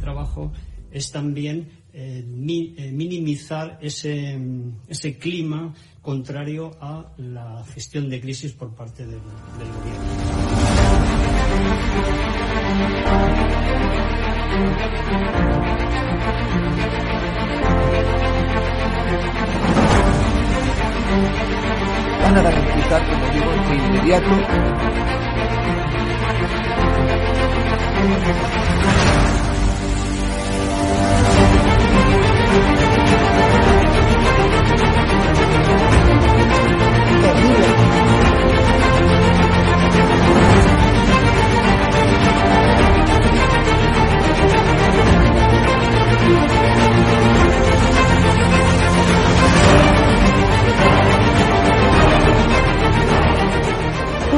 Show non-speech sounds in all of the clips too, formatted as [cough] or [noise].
trabajo es también eh, eh, minimizar ese, ese clima contrario a la gestión de crisis por parte del, del gobierno. van a garantizar, como digo, de inmediato Thank you.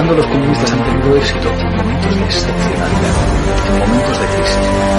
Cuando los comunistas han tenido éxito en momentos de excepcionalidad, en momentos de crisis.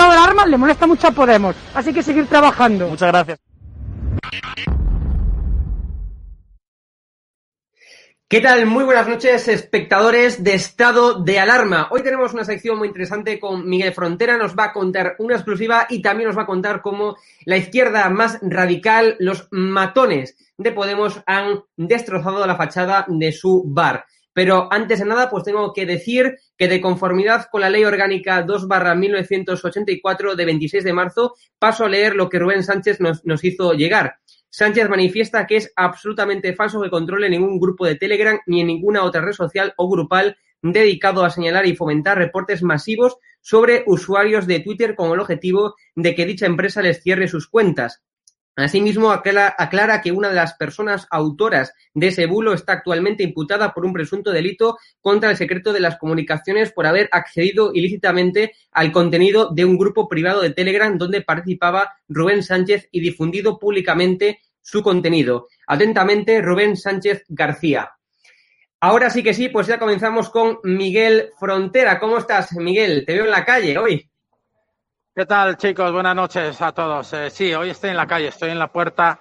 Estado de alarma le molesta mucho a Podemos, así que seguir trabajando. Muchas gracias. ¿Qué tal? Muy buenas noches, espectadores de Estado de Alarma. Hoy tenemos una sección muy interesante con Miguel Frontera, nos va a contar una exclusiva y también nos va a contar cómo la izquierda más radical, los matones de Podemos, han destrozado la fachada de su bar. Pero antes de nada, pues tengo que decir que de conformidad con la Ley Orgánica 2 barra 1984 de 26 de marzo, paso a leer lo que Rubén Sánchez nos, nos hizo llegar. Sánchez manifiesta que es absolutamente falso que controle ningún grupo de Telegram ni en ninguna otra red social o grupal dedicado a señalar y fomentar reportes masivos sobre usuarios de Twitter con el objetivo de que dicha empresa les cierre sus cuentas. Asimismo, aclara, que una de las personas autoras de ese bulo está actualmente imputada por un presunto delito contra el secreto de las comunicaciones por haber accedido ilícitamente al contenido de un grupo privado de Telegram donde participaba Rubén Sánchez y difundido públicamente su contenido. Atentamente, Rubén Sánchez García. Ahora sí que sí, pues ya comenzamos con Miguel Frontera. ¿Cómo estás, Miguel? Te veo en la calle hoy. ¿Qué tal, chicos? Buenas noches a todos. Eh, sí, hoy estoy en la calle, estoy en la puerta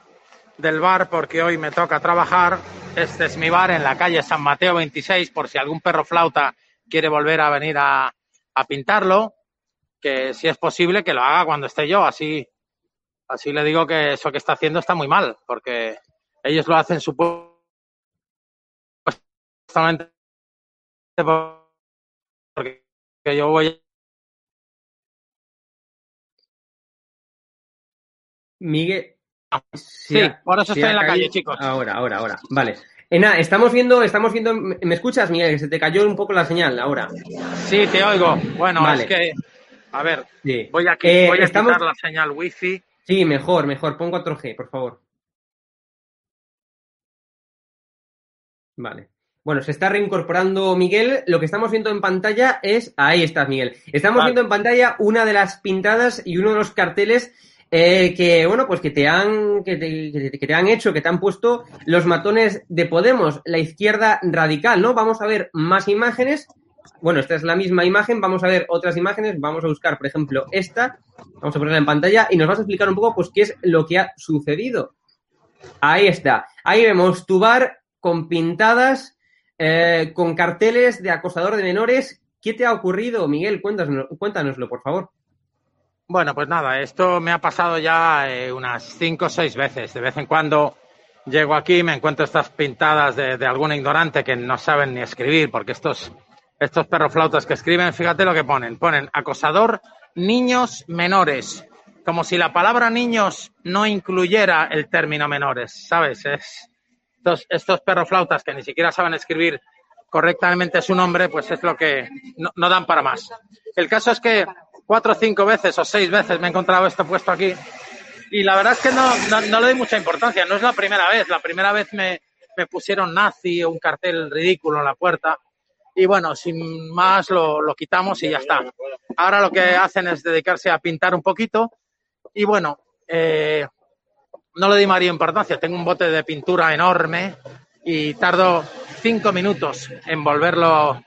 del bar porque hoy me toca trabajar. Este es mi bar en la calle San Mateo 26, por si algún perro flauta quiere volver a venir a, a pintarlo. que si es posible que lo haga cuando esté yo, así, así le digo que eso que está haciendo está muy mal, porque ellos lo hacen supuestamente porque yo voy Miguel. Sí, por eso estoy en la calle, chicos. Ahora, ahora, ahora. Vale. Ena, estamos viendo, estamos viendo. ¿Me escuchas, Miguel? Que se te cayó un poco la señal ahora. Sí, te oigo. Bueno, Vale. es que. A ver, Sí. voy a, qui- Eh, voy a estamos- quitar la señal wifi. Sí, mejor, mejor. Pon 4G, por favor. Vale. Bueno, se está reincorporando Miguel. Lo que estamos viendo en pantalla es. Ahí estás, Miguel. Estamos Vale. viendo en pantalla una de las pintadas y uno de los carteles eh, que, bueno, pues que te han, que te, que te- han hecho, que te han puesto los matones de Podemos, la izquierda radical, ¿no? Vamos a ver más imágenes. Bueno, esta es la misma imagen. Vamos a ver otras imágenes. Vamos a buscar, por ejemplo, esta. Vamos a ponerla en pantalla y nos vas a explicar un poco, pues, qué es lo que ha sucedido. Ahí está. Ahí vemos tu bar con pintadas, eh, con carteles de acosador de menores. ¿Qué te ha ocurrido, Miguel? Cuéntanoslo, cuéntanoslo por favor. Bueno, pues nada, esto me ha pasado ya eh, unas cinco o seis veces. De vez en cuando llego aquí y me encuentro estas pintadas de, de algún ignorante que no saben ni escribir, porque estos, estos perroflautas que escriben, fíjate lo que ponen. Ponen acosador niños menores, como si la palabra niños no incluyera el término menores, ¿sabes? Es, estos, estos perroflautas que ni siquiera saben escribir correctamente su nombre, pues es lo que no, no dan para más. El caso es que cuatro o cinco veces o seis veces me he encontrado esto puesto aquí y la verdad es que no, no, le doy mucha importancia. No es la primera vez. La primera vez me, me pusieron nazi o un cartel ridículo en la puerta y bueno, sin más lo, lo quitamos y ya está. Ahora lo que hacen es dedicarse a pintar un poquito y bueno, eh, no le doy mayor importancia. Tengo un bote de pintura enorme y tardo cinco minutos en volverlo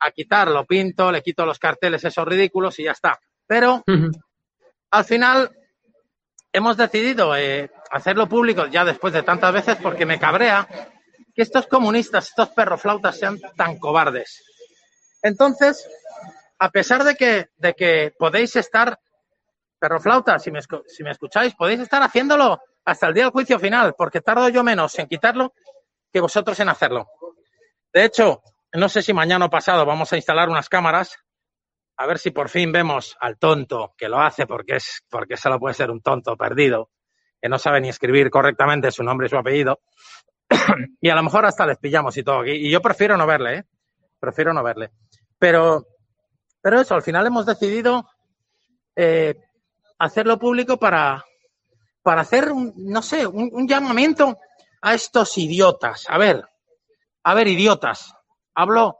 a quitar. Lo pinto, le quito los carteles esos ridículos y ya está. Pero al final hemos decidido eh, hacerlo público ya después de tantas veces porque me cabrea que estos comunistas, estos perroflautas sean tan cobardes. Entonces, a pesar de que, de que podéis estar, perroflautas, si me, si me escucháis, podéis estar haciéndolo hasta el día del juicio final, porque tardo yo menos en quitarlo que vosotros en hacerlo. De hecho, no sé si mañana o pasado vamos a instalar unas cámaras. A ver si por fin vemos al tonto que lo hace porque es porque solo puede ser un tonto perdido que no sabe ni escribir correctamente su nombre y su apellido. [coughs] Y a lo mejor hasta les pillamos y todo. Y yo prefiero no verle ¿eh? prefiero no verle. Pero pero eso al final hemos decidido eh, hacerlo público para para hacer un no sé un llamamiento a estos idiotas. A ver a ver idiotas hablo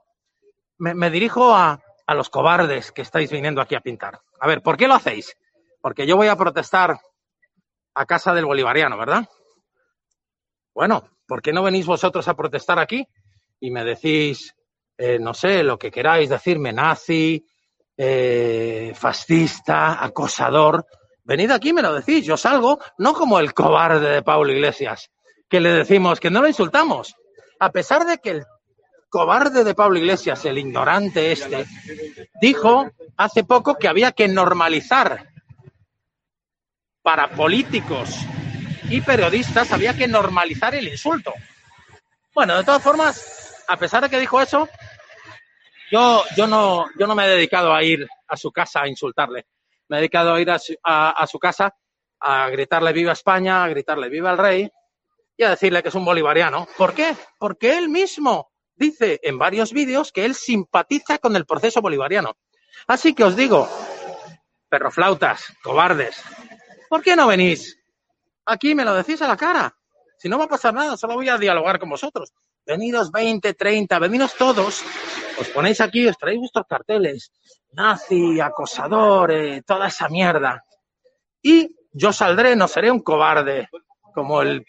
me, dirijo a, a los cobardes que estáis viniendo aquí a pintar. A ver, ¿por qué lo hacéis? Porque yo voy a protestar a casa del bolivariano, ¿verdad? Bueno, ¿por qué no venís vosotros a protestar aquí y me decís, eh, no sé, lo que queráis decirme, nazi, eh, fascista, acosador? Venid aquí me lo decís, yo salgo, no como el cobarde de Pablo Iglesias, que le decimos que no lo insultamos, a pesar de que el cobarde de Pablo Iglesias, el ignorante este, dijo hace poco que había que normalizar para políticos y periodistas, había que normalizar el insulto. Bueno, de todas formas, a pesar de que dijo eso, yo, yo, no, yo no me he dedicado a ir a su casa a insultarle. Me he dedicado a ir a su, a, a su casa a gritarle viva España, a gritarle viva el rey y a decirle que es un bolivariano. ¿Por qué? Porque él mismo dice en varios vídeos que él simpatiza con el proceso bolivariano. Así que os digo, perroflautas, cobardes, ¿por qué no venís? Aquí me lo decís a la cara. Si no va a pasar nada, solo voy a dialogar con vosotros. Venidos 20, 30, venidos todos. Os ponéis aquí, os traéis vuestros carteles. Nazi, acosador, eh, toda esa mierda. Y yo saldré, no seré un cobarde como el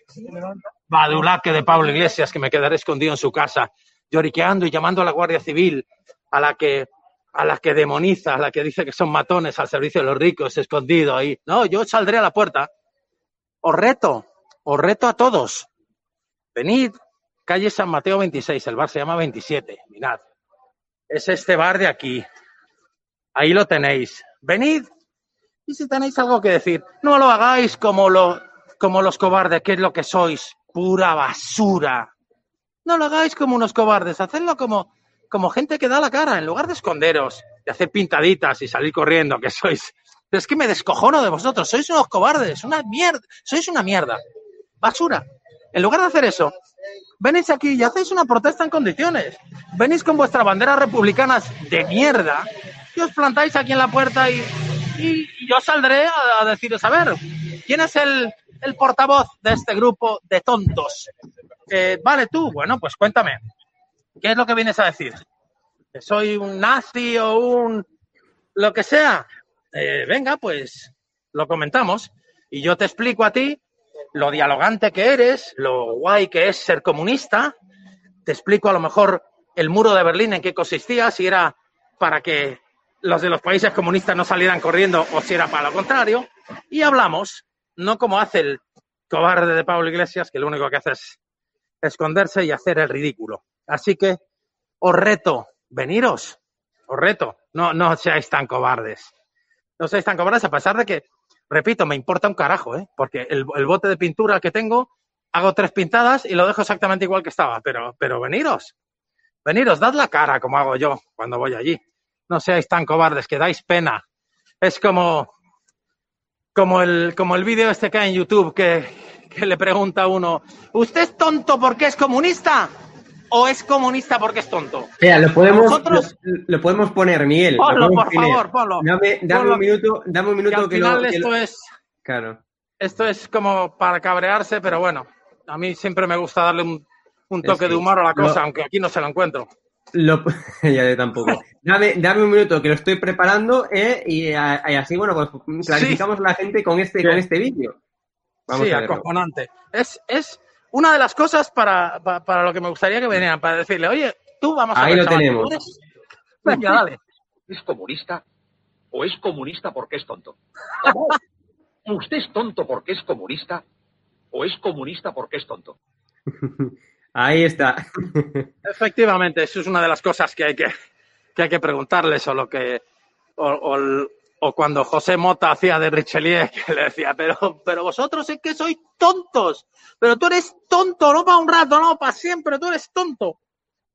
badulaque de Pablo Iglesias que me quedaré escondido en su casa lloriqueando y llamando a la Guardia Civil, a la que a la que demoniza, a la que dice que son matones al servicio de los ricos, escondido ahí. No, yo saldré a la puerta. Os reto, os reto a todos. Venid, calle San Mateo 26, el bar se llama 27, mirad. Es este bar de aquí. Ahí lo tenéis. venid y si tenéis algo que decir, no lo hagáis como, lo, como los cobardes, que es lo que sois, pura basura. No lo hagáis como unos cobardes, hacedlo como, como gente que da la cara, en lugar de esconderos, de hacer pintaditas y salir corriendo, que sois. Es que me descojono de vosotros, sois unos cobardes, una mierda, sois una mierda. Basura. En lugar de hacer eso, venís aquí y hacéis una protesta en condiciones. Venís con vuestras banderas republicanas de mierda y os plantáis aquí en la puerta y, y yo saldré a, a deciros, a ver, ¿quién es el, el portavoz de este grupo de tontos? Eh, vale, tú, bueno, pues cuéntame, ¿qué es lo que vienes a decir? ¿Que soy un nazi o un lo que sea? Eh, venga, pues lo comentamos y yo te explico a ti lo dialogante que eres, lo guay que es ser comunista, te explico a lo mejor el muro de Berlín en qué consistía, si era para que los de los países comunistas no salieran corriendo o si era para lo contrario, y hablamos, no como hace el cobarde de Pablo Iglesias, que lo único que hace es esconderse y hacer el ridículo. Así que os reto, veniros, os reto, no, no seáis tan cobardes. No seáis tan cobardes a pesar de que, repito, me importa un carajo, ¿eh? porque el, el bote de pintura que tengo, hago tres pintadas y lo dejo exactamente igual que estaba, pero, pero veniros, veniros, dad la cara como hago yo cuando voy allí. No seáis tan cobardes, que dais pena. Es como, como el, como el vídeo este que hay en YouTube que, que le pregunta a uno, ¿usted es tonto porque es comunista? ¿O es comunista porque es tonto? Mira, lo podemos, Nosotros- lo, lo podemos poner, Miguel. lo Ponlo, por poner. favor, ponlo. Dame, dame Ponlo. un minuto, dame un Que minuto al que, final lo, que esto lo- es, Claro. esto es como para cabrearse, pero bueno, a mí siempre me gusta darle un, un toque Es que de humor a la cosa, aunque aquí no se lo encuentro. Lo, [laughs] ya de tampoco. Dame, dame un minuto que lo estoy preparando eh, y, a- y así, bueno, pues clarificamos a la gente con este, Sí. con este vídeo. Vamos sí, a acojonante. Es, es una de las cosas para, pa- para, lo que me gustaría que vinieran, para decirle, oye, tú vamos a Ahí ver, lo chaval, tenemos. ¿tú eres- Venga, dale. [laughs] ¿Es comunista o es comunista porque es tonto? [laughs] ¿Usted es tonto porque es comunista o es comunista porque es tonto? [laughs] Ahí está. Efectivamente, eso es una de las cosas que hay que, que, hay que preguntarles, o lo que. O, o o cuando José Mota hacía de Richelieu, [laughs] que le decía, pero, pero vosotros es que sois tontos, pero tú eres tonto, no para un rato, no para siempre, tú eres tonto.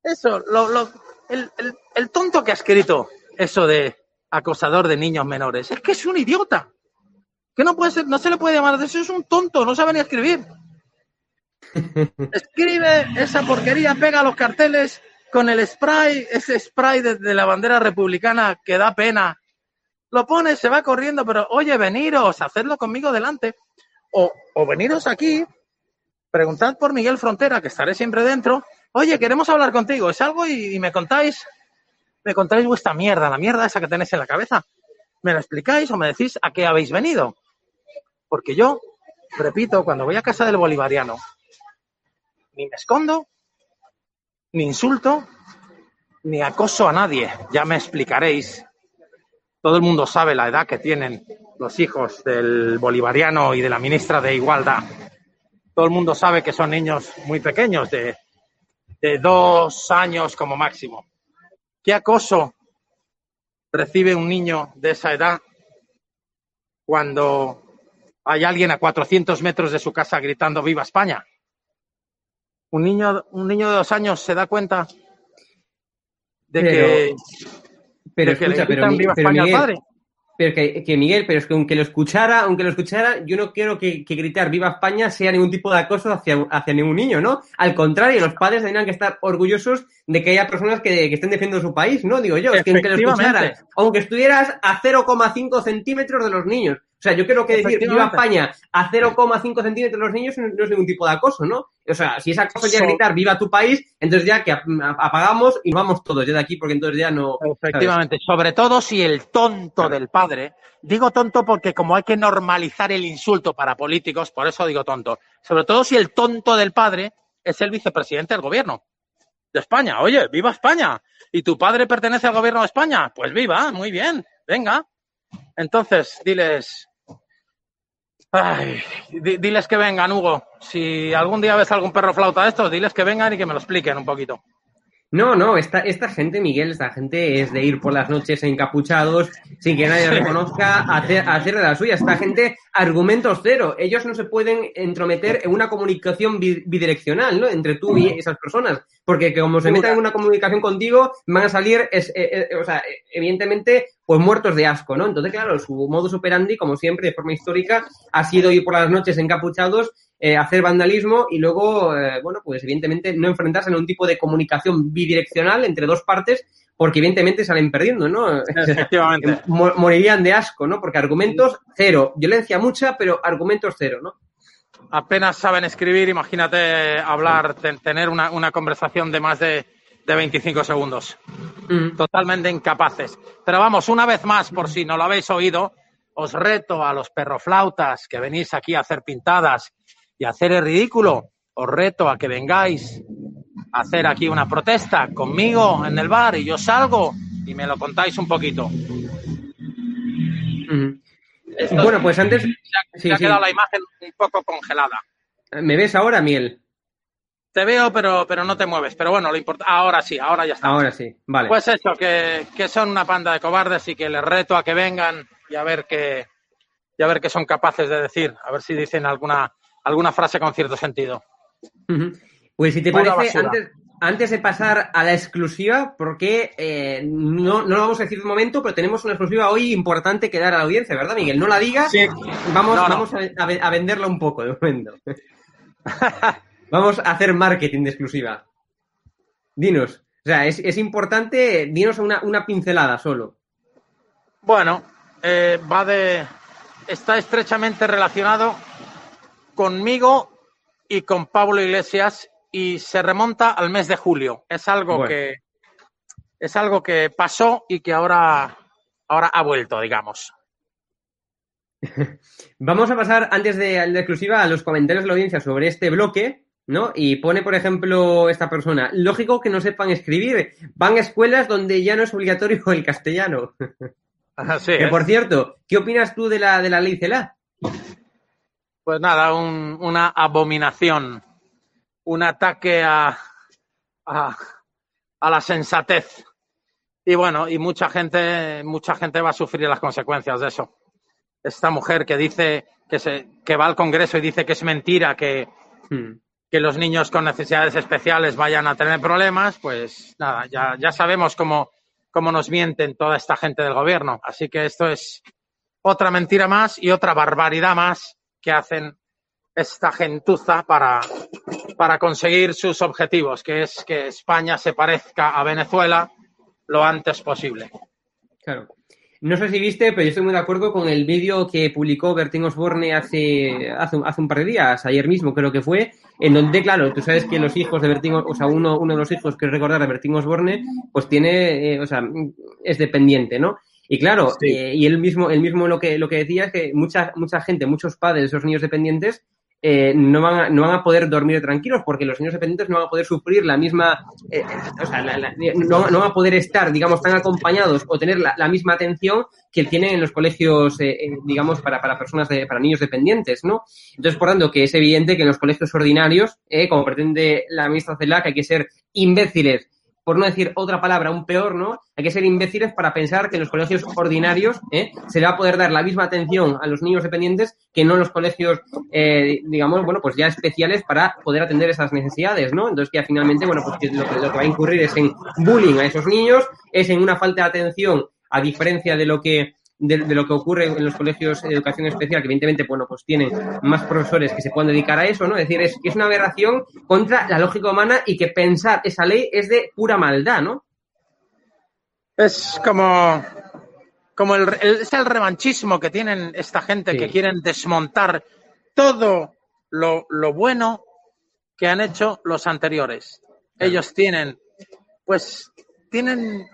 Eso, lo, lo- el, tonto que ha escrito eso de acosador de niños menores, es que es un idiota. Que no puede ser, no se le puede llamar eso, es un tonto, no sabe ni escribir. Escribe esa porquería, pega los carteles con el spray, ese spray de la bandera republicana que da pena. Lo pone, se va corriendo, pero oye, veniros, hacedlo conmigo delante. O, o veniros aquí, preguntad por Miguel Frontera, que estaré siempre dentro. Oye, queremos hablar contigo, es algo y, y me contáis, me contáis vuestra mierda, la mierda esa que tenéis en la cabeza. Me lo explicáis o me decís a qué habéis venido. Porque yo, repito, cuando voy a casa del bolivariano, ni me escondo, ni insulto, ni acoso a nadie. Ya me explicaréis. Todo el mundo sabe la edad que tienen los hijos del bolivariano y de la ministra de Igualdad. Todo el mundo sabe que son niños muy pequeños, de, de dos años como máximo. ¿Qué acoso recibe un niño de esa edad cuando hay alguien a 400 metros de su casa gritando ¡Viva España! Un niño, un niño de dos años se da cuenta de Pero- que, Pero de que le escucha, pero, Mi- pero Miguel, padre. pero que, que Miguel, pero es que aunque lo escuchara, aunque lo escuchara, yo no quiero que, que gritar Viva España sea ningún tipo de acoso hacia, hacia ningún niño, ¿no? Al contrario, los padres tendrían que estar orgullosos de que haya personas que, que estén defendiendo su país, ¿no? Digo yo, es que aunque lo escucharas, aunque estuvieras a 0,5 centímetros de los niños. O sea, yo creo que decir Viva. España a 0,5 centímetros los niños no, es ningún tipo de acoso, ¿no? O sea, si es acoso ya gritar Viva tu país, entonces ya que ap- apagamos y vamos todos ya de aquí porque entonces ya no... Efectivamente, sobre todo si el tonto del padre, digo tonto porque como hay que normalizar el insulto para políticos, por eso digo tonto, sobre todo si el tonto del padre es el vicepresidente del gobierno de España. Oye, viva España. ¿Y tu padre pertenece al gobierno de España? Pues viva, muy bien, venga. Entonces, diles... Ay, di- diles que vengan, Hugo. Si algún día ves algún perro flauta de estos, diles que vengan y que me lo expliquen un poquito. No, no, esta, esta gente, Miguel, esta gente es de ir por las noches encapuchados sin que nadie reconozca, a hacer, a hacer de la suya. Esta gente, argumentos cero. Ellos no se pueden entrometer en una comunicación bidireccional, ¿no? Entre tú y esas personas. Porque como se metan en una comunicación contigo, van a salir, es, eh, eh, o sea, evidentemente, pues muertos de asco, ¿no? Entonces, claro, su modus operandi, como siempre, de forma histórica, ha sido ir por las noches encapuchados eh, hacer vandalismo y luego, eh, bueno, pues evidentemente no enfrentarse en un tipo de comunicación bidireccional entre dos partes porque evidentemente salen perdiendo, ¿no? [laughs] Efectivamente. [laughs] Morirían de asco, ¿no? Porque argumentos cero, violencia mucha, pero argumentos cero, ¿no? Apenas saben escribir, imagínate hablar, tener una, una, conversación de más de, de 25 segundos. Mm. Totalmente incapaces. Pero vamos, una vez más, por si no lo habéis oído, os reto a los perroflautas que venís aquí a hacer pintadas y hacer el ridículo, os reto a que vengáis a hacer aquí una protesta conmigo en el bar y yo salgo y me lo contáis un poquito. bueno, pues antes... Se ha, quedado la imagen un poco congelada. ¿Me ves ahora, Miel? Te veo, pero, pero no te mueves. Pero bueno, lo importa. Ahora sí, ahora ya está. Ahora sí, vale. Pues eso, que, que son una panda de cobardes y que les reto a que vengan y a ver qué, y a ver qué son capaces de decir. A ver si dicen alguna alguna frase con cierto sentido. Pues si te parece, antes, de pasar a la exclusiva, porque eh, no, no lo vamos a decir de momento, pero tenemos una exclusiva hoy importante que dar a la audiencia, ¿verdad, Miguel? No la digas, vamos, vamos a, venderla un poco de momento. [laughs] vamos a hacer marketing de exclusiva. Dinos, o sea, es, importante, dinos una, una, pincelada solo. Bueno, eh, va de. Está estrechamente relacionado conmigo y con Pablo Iglesias y se remonta al mes de julio. Es algo que es algo que pasó y que ahora, ahora ha vuelto, digamos. [laughs] Vamos a pasar antes de la exclusiva a los comentarios de la audiencia sobre este bloque, ¿no? Y pone, por ejemplo, esta persona, lógico que no sepan escribir, van a escuelas donde ya no es obligatorio el castellano. [laughs] que por cierto, ¿qué opinas tú de la, de la ley CELA? Pues nada, una abominación, un ataque a, a, la sensatez. Y bueno, y mucha gente, mucha gente va a sufrir las consecuencias de eso. Esta mujer que dice que se, que va al Congreso y dice que es mentira que, hmm. que los niños con necesidades especiales vayan a tener problemas, pues nada, ya, ya sabemos cómo, cómo nos mienten toda esta gente del gobierno. Así que esto es otra mentira más y otra barbaridad más que hacen esta gentuza para, para conseguir sus objetivos, que es que España se parezca a Venezuela lo antes posible. Claro. No sé si viste, pero yo estoy muy de acuerdo con el vídeo que publicó Bertín Osborne hace, hace, hace, un par de días, ayer mismo creo que fue, en donde, claro, tú sabes que los hijos de Bertín, o sea, uno, uno de los hijos que recordar de Bertín Osborne, pues tiene, eh, o sea, es dependiente, ¿no? Y claro, eh, y él mismo, él mismo lo que, lo que decía es que mucha, mucha gente, muchos padres de esos niños dependientes, eh, no, van a, no van a poder dormir tranquilos porque los niños dependientes no van a poder sufrir la misma, eh, o sea, no, van a poder estar, digamos, tan acompañados o tener la, misma atención que tienen en los colegios, digamos, para, para personas, de, para niños dependientes, ¿no? Entonces, por tanto, que es evidente que en los colegios ordinarios, como pretende la ministra CELAC, hay que ser imbéciles por no decir otra palabra, un peor, ¿no? Hay que ser imbéciles para pensar que en los colegios ordinarios ¿eh? se va a poder dar la misma atención a los niños dependientes que no en los colegios, eh, digamos, bueno, pues ya especiales para poder atender esas necesidades, ¿no? Entonces que finalmente, bueno, pues lo, que, lo que va a incurrir es en bullying a esos niños, es en una falta de atención, a diferencia de lo que de, lo que ocurre en los colegios de educación especial, que evidentemente, bueno, pues tienen más profesores que se puedan dedicar a eso, ¿no? Es decir, es, es una aberración contra la lógica humana y que pensar esa ley es de pura maldad, ¿no? Es como, como el, es el revanchismo que tienen esta gente que quieren desmontar todo lo, lo, bueno que han hecho los anteriores. Ellos tienen, pues, tienen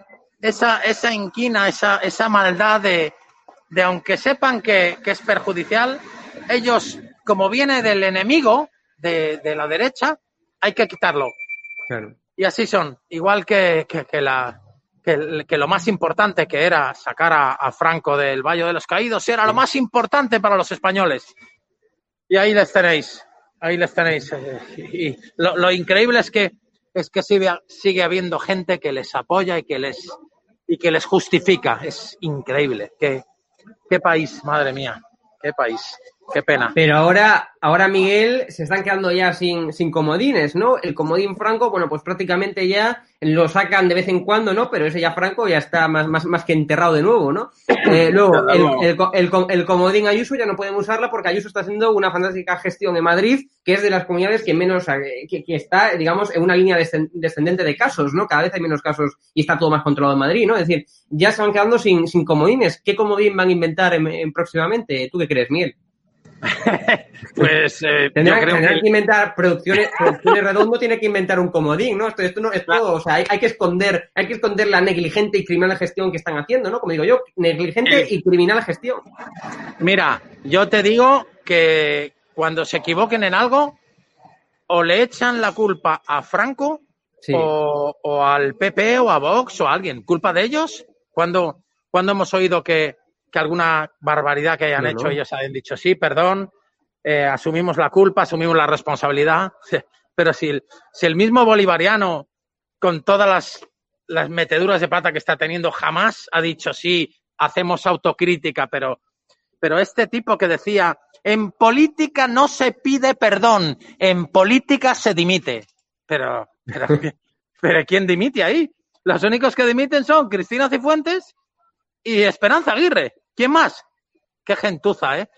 esa, esa inquina, esa, esa maldad de, de aunque sepan que, que, es perjudicial, ellos, como viene del enemigo de, de la derecha, hay que quitarlo. Y así son, igual que, que, la, que, lo más importante que era sacar a, Franco del Valle de los Caídos era lo más importante para los españoles. Y ahí les tenéis, ahí les tenéis. Y lo, lo increíble es que es que sigue, sigue habiendo gente que les apoya y que les, y que les justifica. Es increíble. Qué, qué país, madre mía, qué país. Qué pena. Pero ahora, ahora Miguel, se están quedando ya sin, sin comodines, ¿no? El comodín Franco, bueno, pues prácticamente ya lo sacan de vez en cuando, ¿no? Pero ese ya Franco ya está más, más, más que enterrado de nuevo, ¿no? [coughs] Eh, luego, el, el, el, el, comodín Ayuso ya no podemos usarla porque Ayuso está haciendo una fantástica gestión en Madrid, que es de las comunidades que menos, eh, que, que está, digamos, en una línea descendente de casos, ¿no? Cada vez hay menos casos y está todo más controlado en Madrid, ¿no? Es decir, ya se van quedando sin, sin comodines. ¿Qué comodín van a inventar en, en próximamente? ¿Tú qué crees, Miguel? [laughs] pues eh, yo creo que... que... inventar producciones, producciones redondo tiene que inventar un comodín, ¿no? Esto, esto no es todo, o sea, hay, hay, que esconder, hay que esconder la negligente y criminal gestión que están haciendo, ¿no? Como digo yo, negligente eh, y criminal gestión. Mira, yo te digo que cuando se equivoquen en algo, o le echan la culpa a Franco sí. o, o, al PP o a Vox o a alguien, culpa de ellos. Cuando, cuando hemos oído que que alguna barbaridad que hayan no, hecho no. ellos hayan dicho sí, perdón, eh, asumimos la culpa, asumimos la responsabilidad. [laughs] Pero si el, si el mismo bolivariano, con todas las, las meteduras de pata que está teniendo, jamás ha dicho sí, hacemos autocrítica, pero, pero este tipo que decía, en política no se pide perdón, en política se dimite. Pero, pero, [laughs] pero ¿quién dimite ahí? Los únicos que dimiten son Cristina Cifuentes y Esperanza Aguirre. ¿Quién más? Qué gentuza, ¿eh?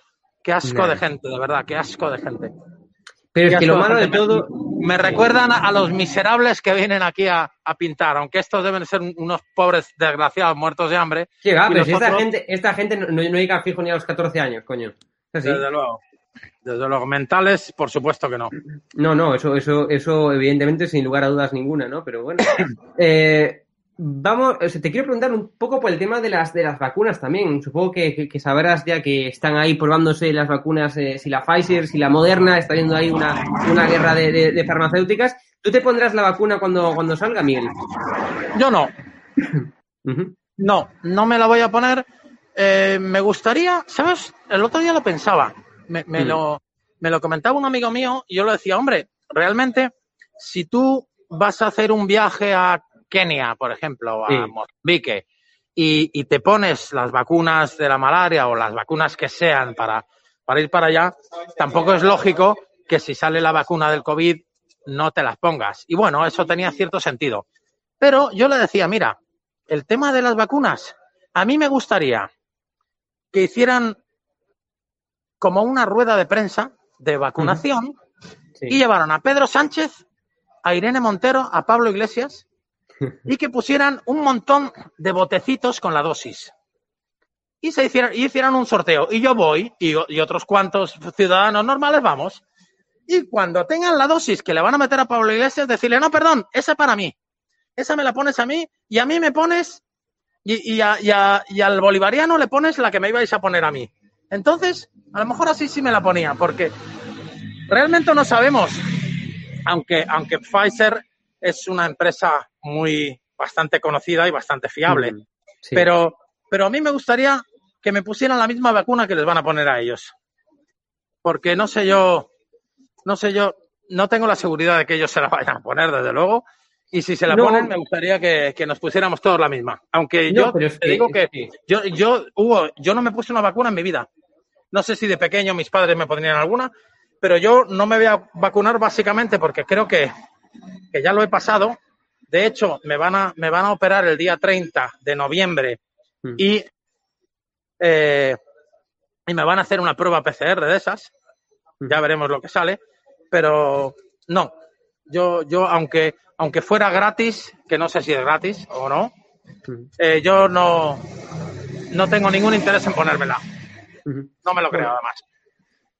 Qué asco de gente, de verdad, qué asco de gente. Pero es que lo malo de, de todo. Me, recuerdan a, a, los miserables que vienen aquí a, a, pintar, aunque estos deben ser unos pobres desgraciados muertos de hambre. Sí, va, pero nosotros... esta gente, esta gente no, no, llega fijo ni a los 14 años, coño. Desde luego. Desde luego, mentales, por supuesto que no. No, no, eso, eso, eso, evidentemente, sin lugar a dudas ninguna, ¿no? Pero bueno. [coughs] eh, Vamos, o sea, te quiero preguntar un poco por el tema de las de las vacunas también. Supongo que, que, que sabrás ya que están ahí probándose las vacunas, eh, si la Pfizer, si la Moderna, está viendo ahí una, una guerra de, de, de, farmacéuticas. ¿Tú te pondrás la vacuna cuando, cuando salga, Miguel? Yo no. [coughs] uh -huh. No, no me la voy a poner. Eh, me gustaría, ¿sabes? El otro día lo pensaba. Me, me, uh -huh. lo, me lo comentaba un amigo mío y yo le decía, hombre, realmente, si tú vas a hacer un viaje a Kenia, por ejemplo, a sí. Mozambique, y, y, te pones las vacunas de la malaria o las vacunas que sean para, para ir para allá, tampoco es lógico que si sale la vacuna del COVID no te las pongas. Y bueno, eso tenía cierto sentido. Pero yo le decía, mira, el tema de las vacunas, a mí me gustaría que hicieran como una rueda de prensa de vacunación sí. y llevaron a Pedro Sánchez, a Irene Montero, a Pablo Iglesias y que pusieran un montón de botecitos con la dosis. Y se hicieran, y un sorteo. Y yo voy, y, otros cuantos ciudadanos normales vamos. Y cuando tengan la dosis que le van a meter a Pablo Iglesias, decirle, no, perdón, esa para mí. Esa me la pones a mí, y a mí me pones, y, y, a, y al bolivariano le pones la que me ibais a poner a mí. Entonces, a lo mejor así sí me la ponía, porque realmente no sabemos, aunque, aunque Pfizer es una empresa muy bastante conocida y bastante fiable. Mm, sí. Pero, pero a mí me gustaría que me pusieran la misma vacuna que les van a poner a ellos. Porque no sé yo, no sé yo, no tengo la seguridad de que ellos se la vayan a poner, desde luego. Y si se la no. ponen, me gustaría que, que, nos pusiéramos todos la misma. Aunque no, yo te que, digo que sí. yo, yo, Hugo, yo no me puse una vacuna en mi vida. No sé si de pequeño mis padres me pondrían alguna, pero yo no me voy a vacunar básicamente porque creo que que ya lo he pasado. De hecho, me van a, me van a operar el día 30 de noviembre mm. y, eh, y me van a hacer una prueba PCR de esas. Mm. Ya veremos lo que sale. Pero no, yo, yo aunque, aunque fuera gratis, que no sé si es gratis o no, mm. eh, yo no, no tengo ningún interés en ponérmela. No me lo creo, además.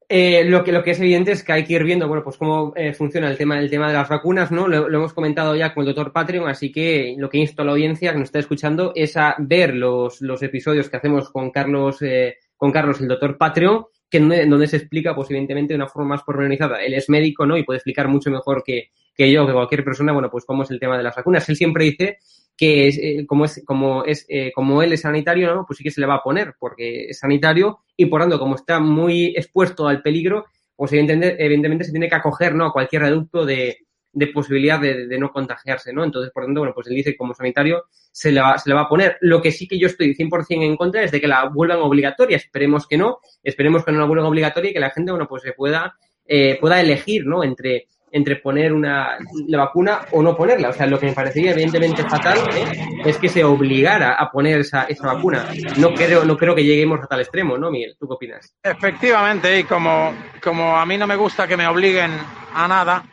Eh, lo, que, lo que es evidente es que hay que ir viendo, bueno, pues cómo eh, funciona el tema, el tema de las vacunas, ¿no? Lo, hemos comentado ya con el doctor Patreon, así que lo que insto a la audiencia que nos está escuchando es a ver los, los episodios que hacemos con Carlos, eh, con Carlos, el doctor Patreon, que donde, donde, se explica, pues evidentemente, de una forma más pormenorizada. Él es médico, ¿no? Y puede explicar mucho mejor que, que yo, que cualquier persona, bueno, pues cómo es el tema de las vacunas. Él siempre dice que eh, como es como es eh, como él es sanitario no pues sí que se le va a poner porque es sanitario y por tanto como está muy expuesto al peligro pues evidentemente, evidentemente se tiene que acoger no a cualquier reducto de, de posibilidad de, de, no contagiarse, ¿no? Entonces, por tanto, bueno, pues él dice que como sanitario se le, va, se le va a poner. Lo que sí que yo estoy 100% en contra es de que la vuelvan obligatoria. Esperemos que no, esperemos que no la vuelvan obligatoria y que la gente, bueno, pues se pueda, eh, pueda elegir, ¿no? Entre, entre poner una, la vacuna o no ponerla. O sea, lo que me parecería evidentemente fatal ¿eh? es que se obligara a poner esa, esa vacuna. No creo, no creo que lleguemos a tal extremo, ¿no, Miguel? ¿Tú qué opinas? Efectivamente, y como, como a mí no me gusta que me obliguen a nada,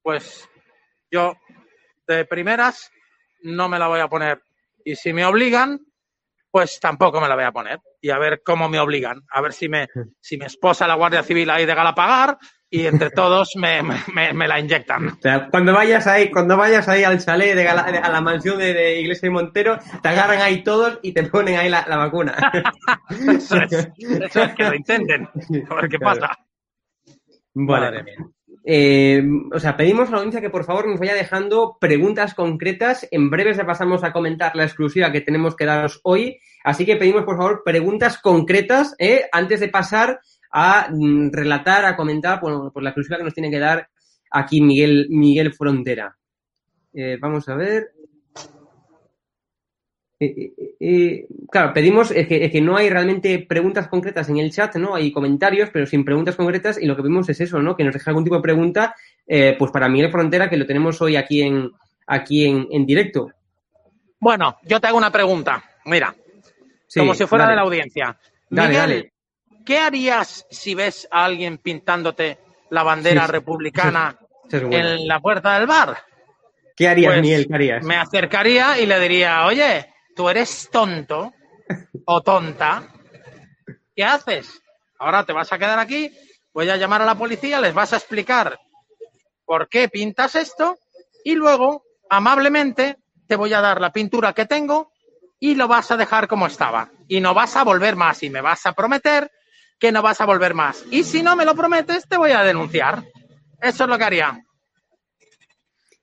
pues yo de primeras no me la voy a poner. Y si me obligan, pues tampoco me la voy a poner. Y a ver cómo me obligan. A ver si me, si mi esposa, la Guardia Civil, ahí de Galapagar, y entre todos me, me, me la inyectan. O sea, cuando vayas ahí, cuando vayas ahí al chalet de a la mansión de, de Iglesia y Montero, te agarran ahí todos y te ponen ahí la, la vacuna. [laughs] Eso es, eso es, que lo intenten. A ver qué Claro. pasa. Vale. Madre mía. Eh, o sea, pedimos a la audiencia que por favor nos vaya dejando preguntas concretas. En breve se pasamos a comentar la exclusiva que tenemos que daros hoy. Así que pedimos por favor preguntas concretas ¿eh? antes de pasar a mm, relatar, a comentar pues la exclusiva que nos tiene que dar aquí Miguel, Miguel Frontera. Eh, vamos a ver. Eh, eh, claro, pedimos es que, es que no hay realmente preguntas concretas en el chat, ¿no? Hay comentarios, pero sin preguntas concretas y lo que vemos es eso, ¿no? Que nos deje algún tipo de pregunta, eh, pues para Miguel Frontera, que lo tenemos hoy aquí en, aquí en, en directo. Bueno, yo te hago una pregunta. Mira, Sí, como si fuera dale. de la audiencia. Dale, Miguel, dale. ¿Qué harías si ves a alguien pintándote la bandera Sí, republicana [laughs] en la puerta del bar? ¿Qué harías, Pues, Miguel? ¿Qué harías? Me acercaría y le diría, oye, tú eres tonto o tonta. ¿Qué haces? Ahora te vas a quedar aquí, voy a llamar a la policía, les vas a explicar por qué pintas esto y luego, amablemente, te voy a dar la pintura que tengo y lo vas a dejar como estaba. Y no vas a volver más y me vas a prometer que no vas a volver más. Y si no me lo prometes, te voy a denunciar. Eso es lo que haría.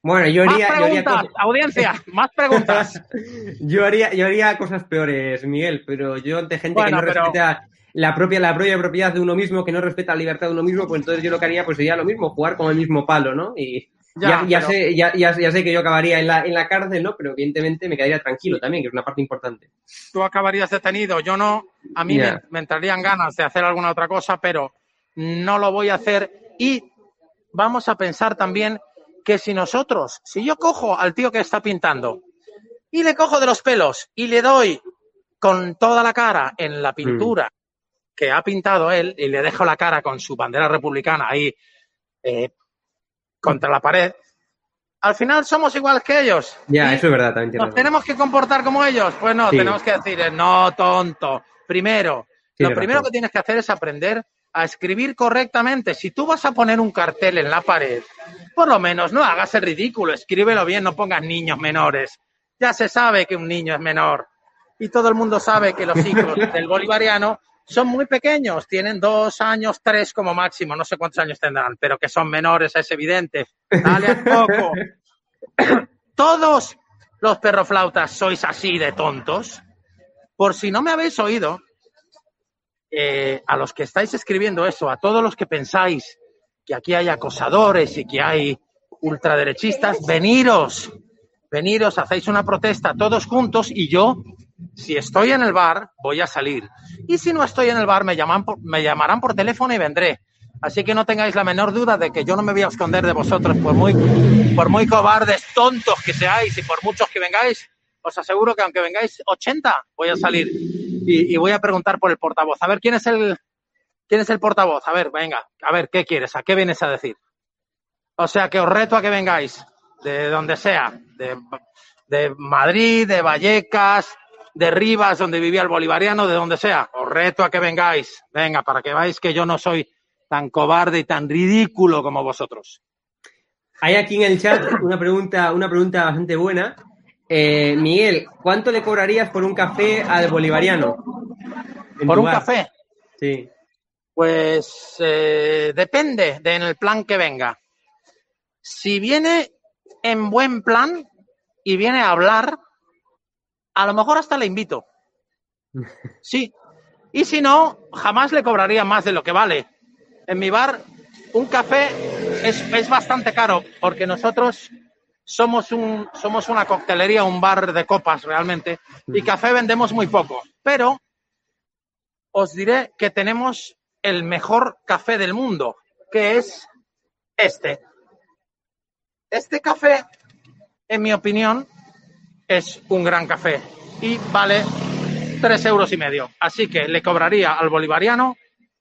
Bueno, yo Más haría, yo haría, preguntas, audiencia, más preguntas. [laughs] yo haría, yo haría cosas peores, Miguel, pero yo ante gente Bueno, que no pero- respeta la propia, la propia propiedad de uno mismo, que no respeta la libertad de uno mismo, pues entonces yo lo que haría pues sería lo mismo, jugar con el mismo palo, ¿no? Y ya, Ya, ya, pero- sé, ya, ya, sé que yo acabaría en la, en la cárcel, ¿no? Pero evidentemente me quedaría tranquilo también, que es una parte importante. tú acabarías detenido, yo no, a mí me, me entrarían ganas de hacer alguna otra cosa, pero no lo voy a hacer. Y vamos a pensar también que si nosotros, si yo cojo al tío que está pintando y le cojo de los pelos y le doy con toda la cara en la pintura que ha pintado él y le dejo la cara con su bandera republicana ahí eh, contra la pared, al final somos iguales que ellos. Ya, eso es verdad, también ¿Nos razón. tenemos que comportar como ellos? Pues no, Sí. tenemos que decir, eh, no, tonto. Primero, lo primero razón. que tienes que hacer es aprender a escribir correctamente. Si tú vas a poner un cartel en la pared, por lo menos no hagas el ridículo, escríbelo bien, no pongas niños menores. Ya se sabe que un niño es menor. Y todo el mundo sabe que los hijos [laughs] del bolivariano son muy pequeños, tienen dos años, tres como máximo, no sé cuántos años tendrán, pero que son menores, es evidente. Dale a poco. [coughs] Todos los perroflautas sois así de tontos. Por si no me habéis oído, eh, a los que estáis escribiendo eso, a todos los que pensáis que aquí hay acosadores y que hay ultraderechistas, veniros, veniros, hacéis una protesta todos juntos y yo, si estoy en el bar, voy a salir. Y si no estoy en el bar, me, llaman por- me llamarán por teléfono y vendré. Así que no tengáis la menor duda de que yo no me voy a esconder de vosotros, por muy, por muy cobardes, tontos que seáis y por muchos que vengáis, os aseguro que aunque vengáis 80, voy a salir y, voy a preguntar por el portavoz. A ver, ¿quién es el, quién es el portavoz? A ver, venga, a ver, ¿qué quieres? ¿A qué vienes a decir? O sea, que os reto a que vengáis, de donde sea, de, de Madrid, de Vallecas, de Rivas, donde vivía el bolivariano, de donde sea. Os reto a que vengáis. Venga, para que veáis que yo no soy tan cobarde y tan ridículo como vosotros. Hay aquí en el chat una pregunta, una pregunta bastante buena. Eh, Miguel, ¿cuánto le cobrarías por un café al bolivariano? Por un bar. café. Sí. Pues eh, depende de en el plan que venga. Si viene en buen plan y viene a hablar, a lo mejor hasta le invito. Sí. Y si no, jamás le cobraría más de lo que vale. En mi bar, un café es, es bastante caro porque nosotros somos, un, somos una coctelería, un bar de copas realmente, y café vendemos muy poco. Pero os diré que tenemos el mejor café del mundo, que es este. Este café, en mi opinión, es un gran café y vale tres euros y medio. Así que le cobraría al bolivariano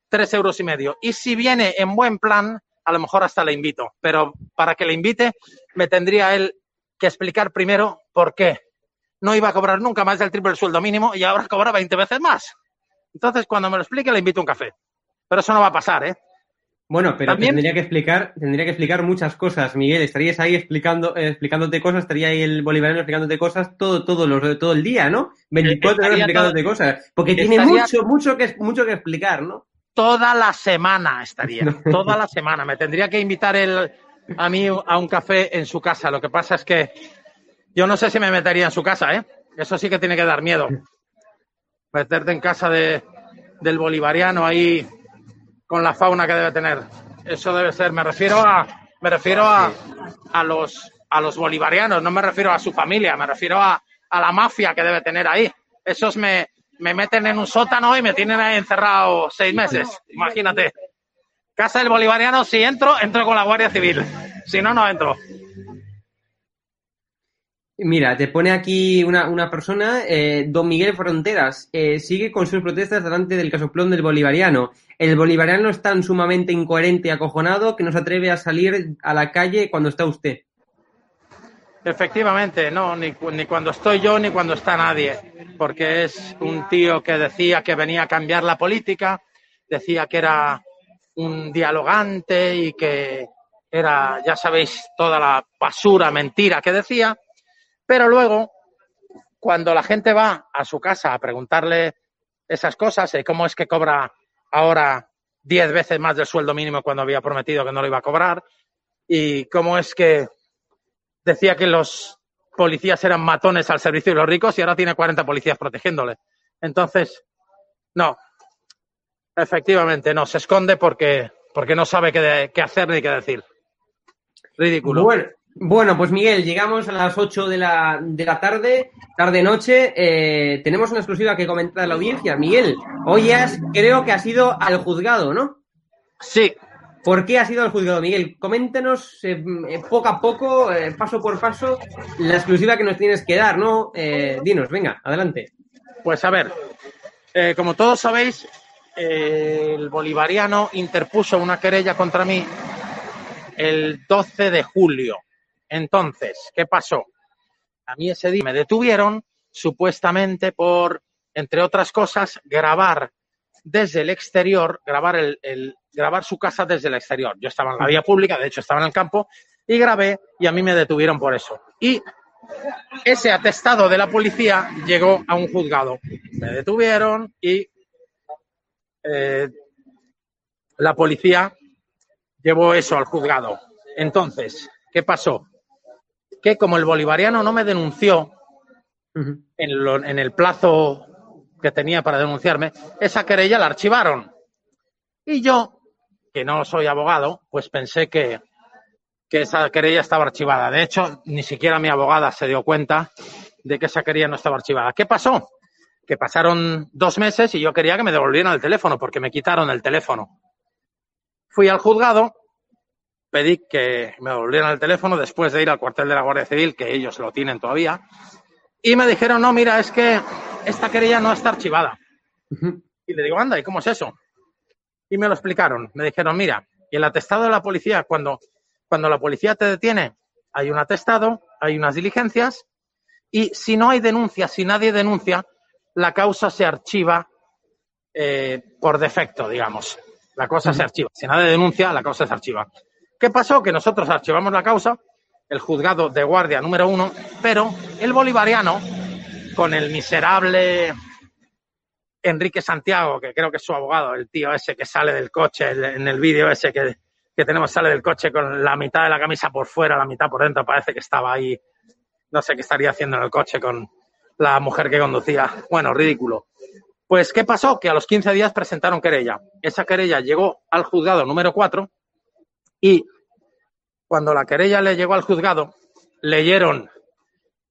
tres euros y medio. Y si viene en buen plan, a lo mejor hasta le invito. Pero para que le invite, me tendría él que explicar primero por qué no iba a cobrar nunca más del triple sueldo mínimo y ahora cobra 20 veces más. Entonces, cuando me lo explique, le invito un café. Pero eso no va a pasar, ¿eh? Bueno, pero También- tendría que explicar, tendría que explicar muchas cosas, Miguel. Estarías ahí explicando, eh, explicándote cosas, estaría ahí el bolivariano explicándote cosas todo, todo, los, todo el día, ¿no? 24 horas explicándote todo- cosas. Porque tiene mucho, mucho que, mucho que explicar, ¿no? Toda la semana estaría. [laughs] Toda la semana. Me tendría que invitar él a mí a un café en su casa. Lo que pasa es que yo no sé si me metería en su casa, ¿eh? Eso sí que tiene que dar miedo. [laughs] Meterte en casa de, del bolivariano ahí con la fauna que debe tener. Eso debe ser. Me refiero a, me refiero a, a los, a los bolivarianos. No me refiero a su familia. Me refiero a, a la mafia que debe tener ahí. Esos me, me meten en un sótano y me tienen ahí encerrado seis meses. Imagínate. Casa del bolivariano, si entro, entro con la Guardia Civil. Si no, no entro. Mira, te pone aquí una, una persona, eh, don Miguel Fronteras, eh, sigue con sus protestas delante del casoplón del bolivariano. El bolivariano es tan sumamente incoherente y acojonado que no se atreve a salir a la calle cuando está usted. Efectivamente, no, ni, ni cuando estoy yo ni cuando está nadie, porque es un tío que decía que venía a cambiar la política, decía que era un dialogante y que era, ya sabéis, toda la basura, mentira que decía, pero luego, cuando la gente va a su casa a preguntarle esas cosas, eh, cómo es que cobra ahora diez veces más del sueldo mínimo cuando había prometido que no lo iba a cobrar, y cómo es que decía que los policías eran matones al servicio de los ricos y ahora tiene 40 policías protegiéndole. Entonces, no. Efectivamente, no. Se esconde porque, porque no sabe qué, de- qué hacer ni qué decir. Ridículo. Bueno, pues Miguel, llegamos a las 8 de la, de la tarde, tarde-noche. Eh, tenemos una exclusiva que comentar a la audiencia. Miguel, hoy has, creo que has ido al juzgado, ¿no? Sí. ¿Por qué has ido al juzgado, Miguel? Coméntenos eh, eh, poco a poco, eh, paso por paso, la exclusiva que nos tienes que dar, ¿no? Eh, dinos, venga, adelante. Pues a ver, como todos sabéis, el bolivariano interpuso una querella contra mí el 12 de julio. Entonces, ¿qué pasó? A mí ese día me detuvieron supuestamente por, entre otras cosas, grabar desde el exterior, grabar, el, grabar su casa desde el exterior. Yo estaba en la vía pública, de hecho estaba en el campo, y grabé y a mí me detuvieron por eso. Y ese atestado de la policía llegó a un juzgado. Me detuvieron y eh, la policía llevó eso al juzgado. Entonces, ¿qué pasó? Que como el bolivariano no me denunció en, lo- en el plazo que tenía para denunciarme, esa querella la archivaron. Y yo, que no soy abogado, pues pensé que, que esa querella estaba archivada. De hecho, ni siquiera mi abogada se dio cuenta de que esa querella no estaba archivada. ¿Qué pasó? Que pasaron dos meses y yo quería que me devolvieran el teléfono porque me quitaron el teléfono. Fui al juzgado, pedí que me devolvieran el teléfono después de ir al cuartel de la Guardia Civil, que ellos lo tienen todavía, y me dijeron, no, mira, es que esta querella no está archivada. Y le digo, anda, ¿y cómo es eso? Y me lo explicaron. Me dijeron, mira, y el atestado de la policía, cuando, cuando la policía te detiene, hay un atestado, hay unas diligencias, y si no hay denuncia, si nadie denuncia, la causa se archiva eh, por defecto, digamos. La cosa se archiva. Si nadie denuncia, la causa se archiva. ¿Qué pasó? Que nosotros archivamos la causa, el juzgado de guardia número uno, pero el bolivariano, con el miserable Enrique Santiago, que creo que es su abogado, el tío ese que sale del coche, en el vídeo ese que, que tenemos, sale del coche con la mitad de la camisa por fuera, la mitad por dentro, parece que estaba ahí, no sé qué estaría haciendo en el coche con la mujer que conducía. Bueno, ridículo. Pues, ¿qué pasó? Que a los 15 días presentaron querella. Esa querella llegó al juzgado número 4 y Cuando la querella le llegó al juzgado, leyeron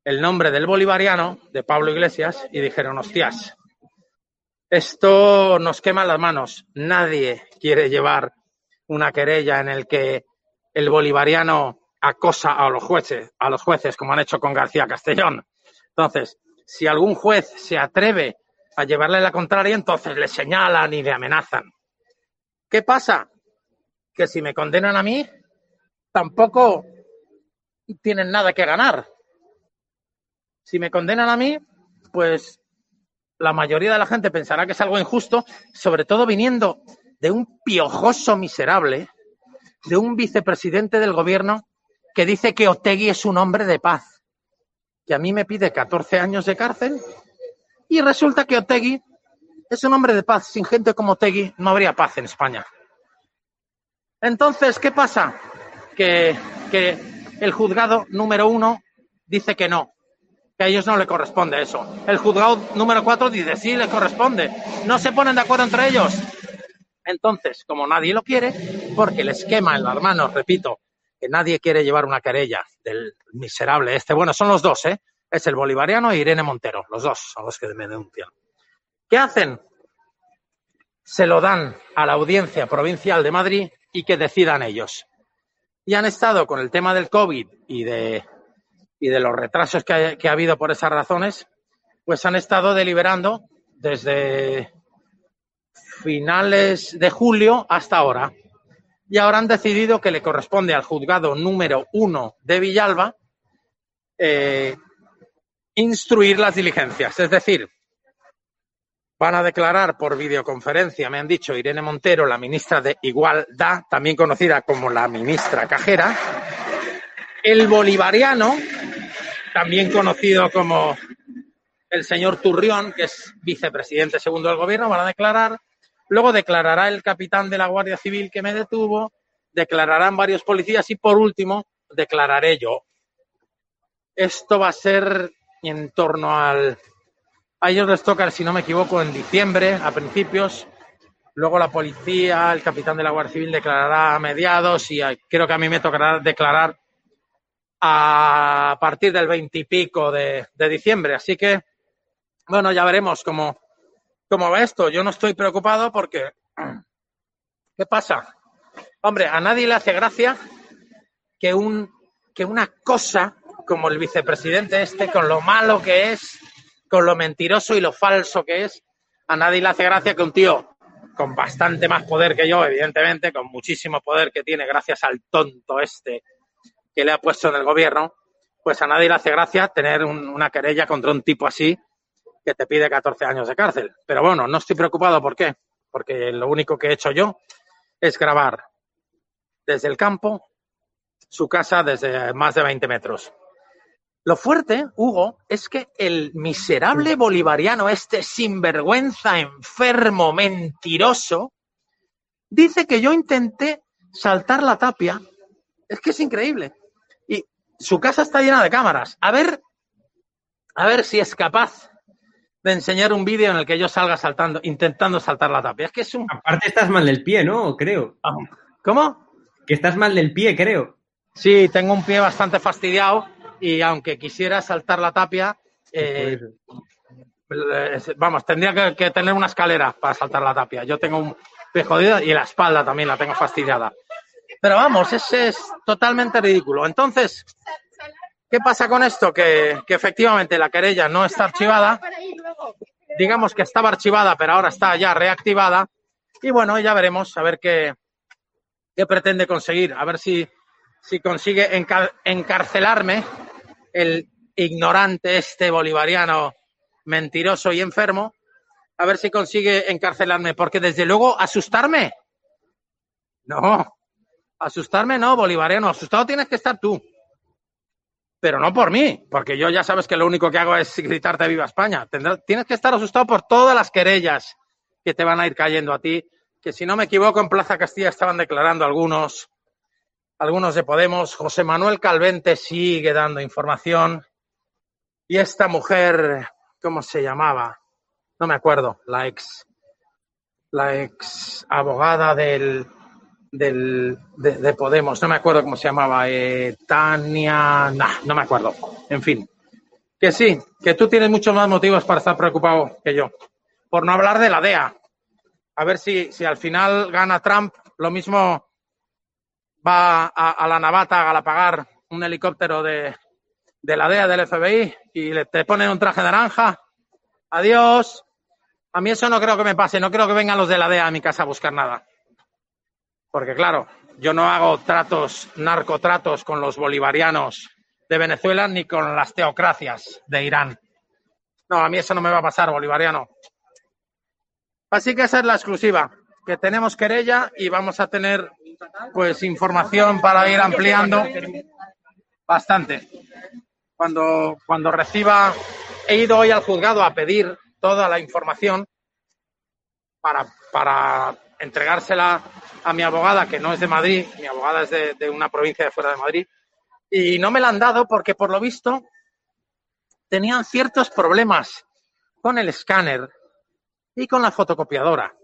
el nombre del bolivariano, de Pablo Iglesias, y dijeron, hostias, esto nos quema las manos. Nadie quiere llevar una querella en el que el bolivariano acosa a los jueces, a los jueces, como han hecho con García Castellón. Entonces, si algún juez se atreve a llevarle la contraria, entonces le señalan y le amenazan. ¿Qué pasa? Que si me condenan a mí, tampoco tienen nada que ganar. Si me condenan a mí, pues la mayoría de la gente pensará que es algo injusto, sobre todo viniendo de un piojoso miserable, de un vicepresidente del gobierno que dice que Otegui es un hombre de paz, que a mí me pide 14 años de cárcel y resulta que Otegui es un hombre de paz. Sin gente como Otegui no habría paz en España. Entonces, ¿qué pasa? Que, que el juzgado número uno dice que no, que a ellos no le corresponde eso. El juzgado número cuatro dice sí, le corresponde. No se ponen de acuerdo entre ellos. Entonces, como nadie lo quiere, porque les quema en las manos, repito, que nadie quiere llevar una querella del miserable este. Bueno, son los dos, ¿eh? Es el bolivariano e Irene Montero. Los dos son los que me denuncian. ¿Qué hacen? Se lo dan a la audiencia provincial de Madrid y que decidan ellos. Y han estado con el tema del COVID y de y de los retrasos que ha, que ha habido por esas razones, pues han estado deliberando desde finales de julio hasta ahora. Y ahora han decidido que le corresponde al juzgado número uno de Villalba eh, instruir las diligencias. Es decir, van a declarar por videoconferencia, me han dicho Irene Montero, la ministra de Igualdad, también conocida como la ministra cajera, el bolivariano, también conocido como el señor Turrión, que es vicepresidente segundo del gobierno, van a declarar. Luego declarará el capitán de la Guardia Civil que me detuvo, declararán varios policías y por último declararé yo. Esto va a ser en torno al... A ellos les toca, si no me equivoco, en diciembre, a principios. Luego la policía, el capitán de la Guardia Civil declarará a mediados y creo que a mí me tocará declarar a partir del veintipico de, de diciembre. Así que, bueno, ya veremos cómo, cómo va esto. Yo no estoy preocupado porque, [clears throat] ¿qué pasa? Hombre, a nadie le hace gracia que, un, que una cosa como el vicepresidente este, con lo malo que es, con lo mentiroso y lo falso que es, a nadie le hace gracia que un tío con bastante más poder que yo, evidentemente, con muchísimo poder que tiene gracias al tonto este que le ha puesto en el gobierno, pues a nadie le hace gracia tener un, una querella contra un tipo así que te pide 14 años de cárcel. Pero bueno, no estoy preocupado. ¿Por qué? Porque lo único que he hecho yo es grabar desde el campo su casa desde más de 20 metros. Lo fuerte, Hugo, es que el miserable bolivariano, este sinvergüenza, enfermo, mentiroso, dice que yo intenté saltar la tapia. Es que es increíble su casa está llena de cámaras. A ver, a ver si es capaz de enseñar un vídeo en el que yo salga saltando, intentando saltar la tapia. Es que es un. Aparte estás mal del pie, ¿no? Creo. ¿Cómo? Que estás mal del pie, creo. Sí, tengo un pie bastante fastidiado y aunque quisiera saltar la tapia, eh, vamos, tendría que, que, tener una escalera para saltar la tapia. Yo tengo un pie jodido y la espalda también la tengo fastidiada. Pero vamos, ese es totalmente ridículo. Entonces, ¿qué pasa con esto? Que, que, efectivamente la querella no está archivada. Digamos que estaba archivada, pero ahora está ya reactivada. Y bueno, ya veremos a ver qué, qué pretende conseguir. A ver si, si consigue encar encarcelarme el ignorante este bolivariano mentiroso y enfermo. A ver si consigue encarcelarme, porque desde luego asustarme. No, Asustarme no, bolivariano. Asustado tienes que estar tú. Pero no por mí, porque yo ya sabes que lo único que hago es gritarte viva España. Tendrás, tienes que estar asustado por todas las querellas que te van a ir cayendo a ti. Que si no me equivoco, en Plaza Castilla estaban declarando algunos, algunos de Podemos. José Manuel Calvente sigue dando información. Y esta mujer, ¿cómo se llamaba? No me acuerdo. La ex, la ex abogada del del, de, de Podemos, no me acuerdo cómo se llamaba, eh, Tania, nah, no me acuerdo. En fin, que sí, que tú tienes muchos más motivos para estar preocupado que yo. Por no hablar de la DEA. A ver si, si al final gana Trump, lo mismo va a, la navata a galapagar un helicóptero de, de la DEA del FBI y le, te ponen un traje naranja. Adiós. A mí eso no creo que me pase, no creo que vengan los de la DEA a mi casa a buscar nada. Porque claro, yo no hago tratos, narcotratos con los bolivarianos de Venezuela ni con las teocracias de Irán. No, a mí eso no me va a pasar, bolivariano. Así que esa es la exclusiva, que tenemos querella y vamos a tener pues información para ir ampliando bastante. Cuando, cuando reciba, he ido hoy al juzgado a pedir toda la información para, para entregársela a mi abogada, que no es de Madrid, mi abogada es de, de una provincia de fuera de Madrid, y no me la han dado porque por lo visto tenían ciertos problemas con el escáner y con la fotocopiadora.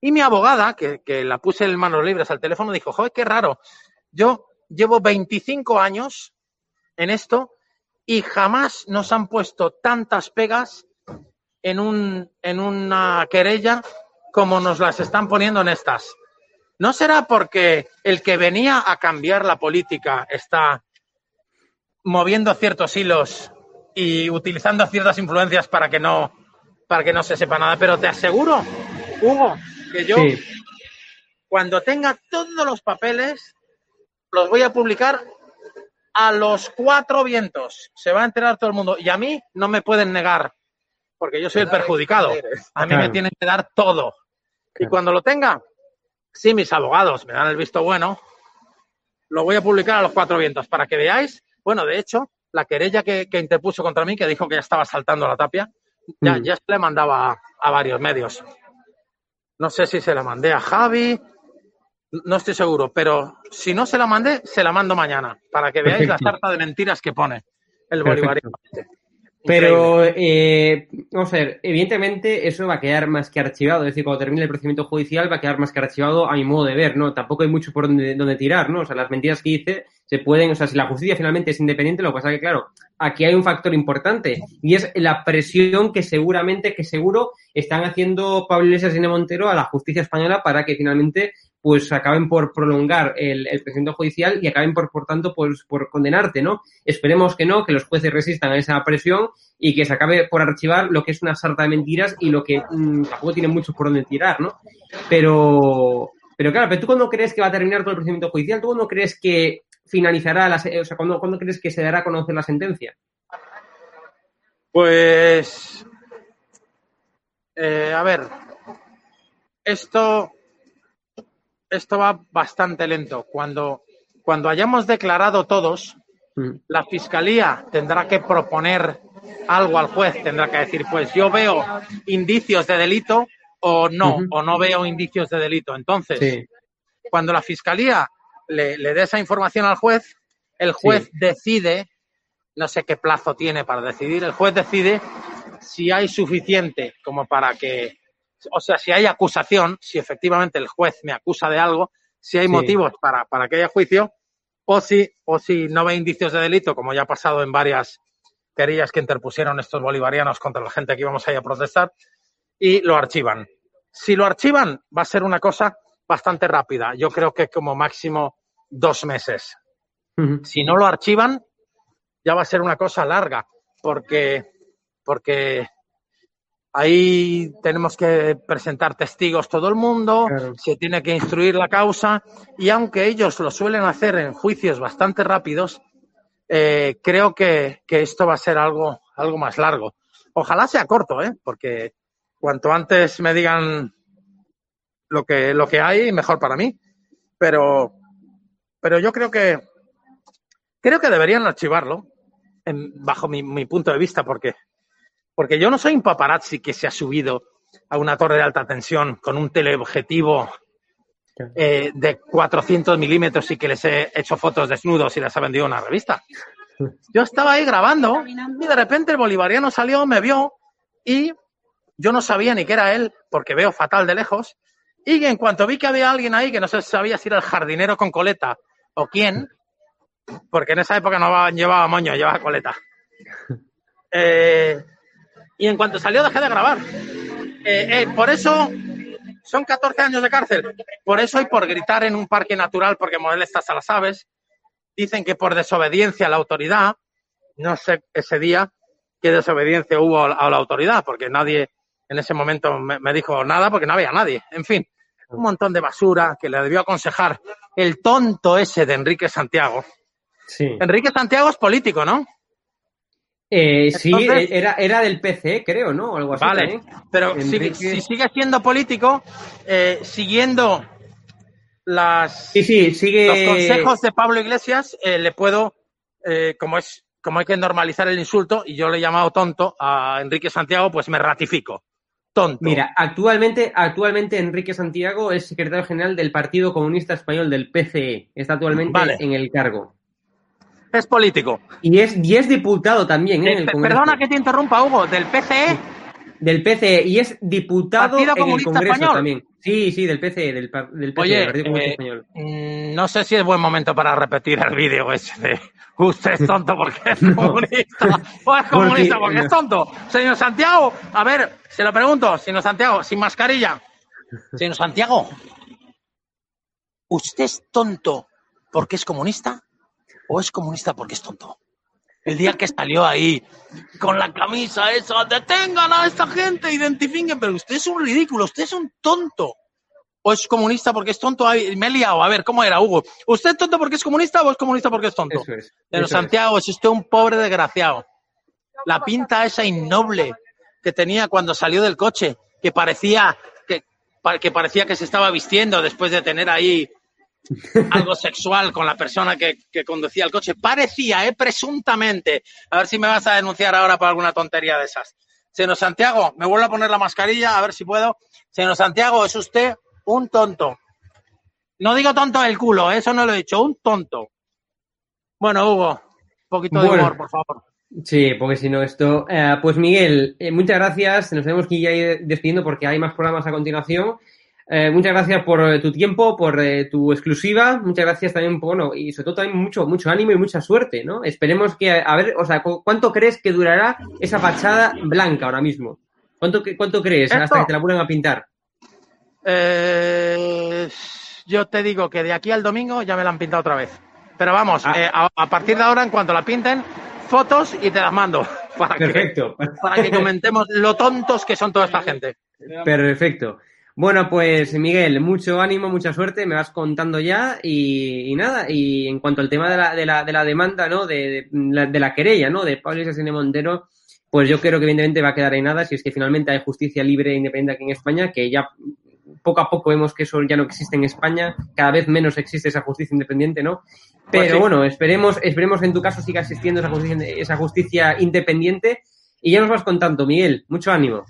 Y mi abogada, que, que la puse en manos libres al teléfono, dijo, joder, qué raro. Yo llevo 25 años en esto y jamás nos han puesto tantas pegas en, un, en una querella como nos las están poniendo en estas. ¿No será porque el que venía a cambiar la política está moviendo ciertos hilos y utilizando ciertas influencias para que no, para que no se sepa nada? Pero te aseguro, Hugo, que yo, Sí. cuando tenga todos los papeles, los voy a publicar a los cuatro vientos. Se va a enterar todo el mundo. Y a mí no me pueden negar, porque yo soy el perjudicado. A mí me tienen que dar todo. Y cuando lo tenga, si mis abogados me dan el visto bueno, lo voy a publicar a los cuatro vientos para que veáis. Bueno, de hecho, la querella que, que interpuso contra mí, que dijo que ya estaba saltando la tapia, ya, Mm. ya se le mandaba a, a varios medios. No sé si se la mandé a Javi, no estoy seguro, pero si no se la mandé, se la mando mañana, para que veáis Perfecto. la sarta de mentiras que pone el Perfecto. Pero, eh, vamos a ver, evidentemente eso va a quedar más que archivado, es decir, cuando termine el procedimiento judicial va a quedar más que archivado a mi modo de ver, ¿no? Tampoco hay mucho por donde, donde tirar, ¿no? O sea, las mentiras que hice se pueden, o sea, si la justicia finalmente es independiente, lo que pasa que, claro, aquí hay un factor importante y es la presión que seguramente, que seguro están haciendo Pablo Iglesias y Montero a la justicia española para que finalmente pues acaben por prolongar el, procedimiento judicial y acaben por, por tanto, pues, por condenarte, ¿no? Esperemos que no, que los jueces resistan a esa presión y que se acabe por archivar lo que es una sarta de mentiras y lo que mm, tampoco tiene mucho por donde tirar, ¿no? Pero, pero claro, pero tú cuándo crees que va a terminar todo el procedimiento judicial, tú cuándo crees que finalizará, la, o sea, ¿cuándo, cuándo crees que se dará a conocer la sentencia? Pues, eh, a ver, esto, esto va bastante lento. Cuando, cuando hayamos declarado todos, Mm. la fiscalía tendrá que proponer algo al juez, tendrá que decir, pues yo veo indicios de delito o no, o no veo indicios de delito. Entonces, Sí, cuando la fiscalía le, le dé esa información al juez, el juez Sí. decide, no sé qué plazo tiene para decidir, el juez decide si hay suficiente como para que, o sea, si hay acusación, si efectivamente el juez me acusa de algo, si hay Sí. motivos para, para que haya juicio, o si, o si no ve indicios de delito, como ya ha pasado en varias querellas que interpusieron estos bolivarianos contra la gente que íbamos ahí a protestar, y lo archivan. Si lo archivan, va a ser una cosa bastante rápida. Yo creo que como máximo dos meses. Si no lo archivan, ya va a ser una cosa larga, porque, porque ahí tenemos que presentar testigos todo el mundo, Claro. se tiene que instruir la causa, y aunque ellos lo suelen hacer en juicios bastante rápidos, eh, creo que, que esto va a ser algo, algo más largo. Ojalá sea corto, ¿eh? porque cuanto antes me digan lo que, lo que hay, mejor para mí. Pero, pero yo creo que creo que deberían archivarlo, en- bajo mi, mi punto de vista, porque, porque yo no soy un paparazzi que se ha subido a una torre de alta tensión con un teleobjetivo eh, de 400 milímetros y que les he hecho fotos desnudos y las ha vendido una revista. Yo estaba ahí grabando y de repente el bolivariano salió, me vio y yo no sabía ni que era él porque veo fatal de lejos Y en cuanto vi que había alguien ahí que no se sabía si era el jardinero con coleta o quién, porque en esa época no llevaba moño, llevaba coleta. [laughs] Eh, y en cuanto salió dejé de grabar. Eh, eh, por eso son 14 años de cárcel. Por eso y por gritar en un parque natural porque molestas a las aves. Dicen que por desobediencia a la autoridad, no sé ese día qué desobediencia hubo a la autoridad, porque nadie en ese momento me, me dijo nada porque no había nadie. En fin, un montón de basura que le debió aconsejar el tonto ese de Enrique Santiago. Sí. Enrique Santiago es político, ¿no? Eh, sí, Entonces- era, era del PC, creo, ¿no? Algo así. Vale, también. pero si, sigue siendo político, eh, siguiendo las, Sí, sí, sigue. los consejos de Pablo Iglesias, eh, le puedo, eh, como es como hay que normalizar el insulto, y yo le he llamado tonto a Enrique Santiago, pues me ratifico. Tonto. Mira, actualmente, actualmente Enrique Santiago es secretario general del Partido Comunista Español del PCE. Está actualmente Vale. en el cargo. Es político. Y es, y es diputado también ¿eh? en el Congreso. perdona que te interrumpa, Hugo, del PCE. Del PCE. Y es diputado Partido en el Congreso Español. también. Sí, sí, del PCE, del, del PCE, Oye, del Partido Comunista eh, Español. Mm, No sé si es buen momento para repetir el vídeo ese de usted es tonto porque es [laughs] comunista o [laughs] es comunista porque es tonto. Señor Santiago, a ver, se lo pregunto, señor Santiago, sin mascarilla. Señor Santiago, ¿usted es tonto porque es comunista o es comunista porque es tonto? El día que salió ahí con la camisa esa, detengan a esta gente, identifiquen, pero usted es un ridículo, usted es un tonto o es comunista porque es tonto. Ay, me he liado. A ver, ¿cómo era, Hugo? ¿Usted es tonto porque es comunista o es comunista porque es tonto? Eso es. Pero eso. Santiago, es usted un pobre desgraciado. La pinta esa innoble que tenía cuando salió del coche, que parecía que, que parecía que se estaba vistiendo después de tener ahí algo sexual con la persona que, que conducía el coche. Parecía, eh, presuntamente. A ver si me vas a denunciar ahora por alguna tontería de esas. Señor Santiago, me vuelvo a poner la mascarilla, a ver si puedo. Señor Santiago, es usted un tonto. No digo tonto del culo, ¿eh? eso no lo he dicho, un tonto. Bueno, Hugo, un poquito de humor, por favor. Sí, porque si no esto... eh, pues Miguel, eh, muchas gracias. Nos tenemos que ir despidiendo porque hay más programas a continuación. Eh, muchas gracias por eh, tu tiempo, por eh, tu exclusiva. Muchas gracias también, por, bueno, y sobre todo también mucho, mucho ánimo y mucha suerte, ¿no? Esperemos que, a ver, o sea, ¿cu- ¿cuánto crees que durará esa fachada blanca ahora mismo? ¿Cuánto, que- cuánto crees ¿Esto? hasta que te la vuelvan a pintar? Eh, yo te digo que de aquí al domingo ya me la han pintado otra vez. Pero vamos, Ah. a, a partir de ahora, en cuanto la pinten, fotos y te las mando. [laughs] Para que, Perfecto. para que comentemos lo tontos que son toda esta gente. Perfecto. Bueno, pues Miguel, mucho ánimo, mucha suerte, me vas contando ya y, y nada, y en cuanto al tema de la, de la, de la demanda, ¿no? De, de la, de la querella, ¿no? De Pablo Iglesias y de Montero, pues yo creo que evidentemente va a quedar en nada si es que finalmente hay justicia libre e independiente aquí en España, que ya poco a poco vemos que eso ya no existe en España, cada vez menos existe esa justicia independiente, ¿no? Pero Pues sí. bueno, esperemos, esperemos que en tu caso siga existiendo esa justicia, esa justicia independiente y ya nos vas contando, Miguel, mucho ánimo.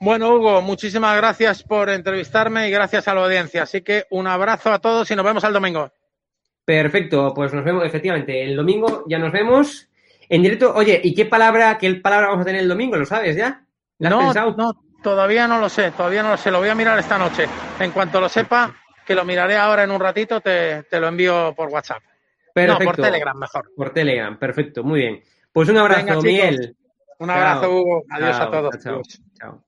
Bueno, Hugo, muchísimas gracias por entrevistarme y gracias a la audiencia. Así que un abrazo a todos y nos vemos el domingo. Perfecto, pues nos vemos efectivamente el domingo, ya nos vemos en directo. Oye, ¿y qué palabra, qué palabra vamos a tener el domingo? ¿Lo sabes ya? ¿La has No, pensado? no, todavía no lo sé, todavía no lo sé. Lo voy a mirar esta noche. En cuanto lo sepa, que lo miraré ahora en un ratito, te, te lo envío por WhatsApp. Perfecto. No, por Telegram mejor. Por Telegram, perfecto, muy bien. Pues un abrazo, Venga. Miguel. Un abrazo, Chao. Hugo. Adiós Chao, a todos. chao, chao.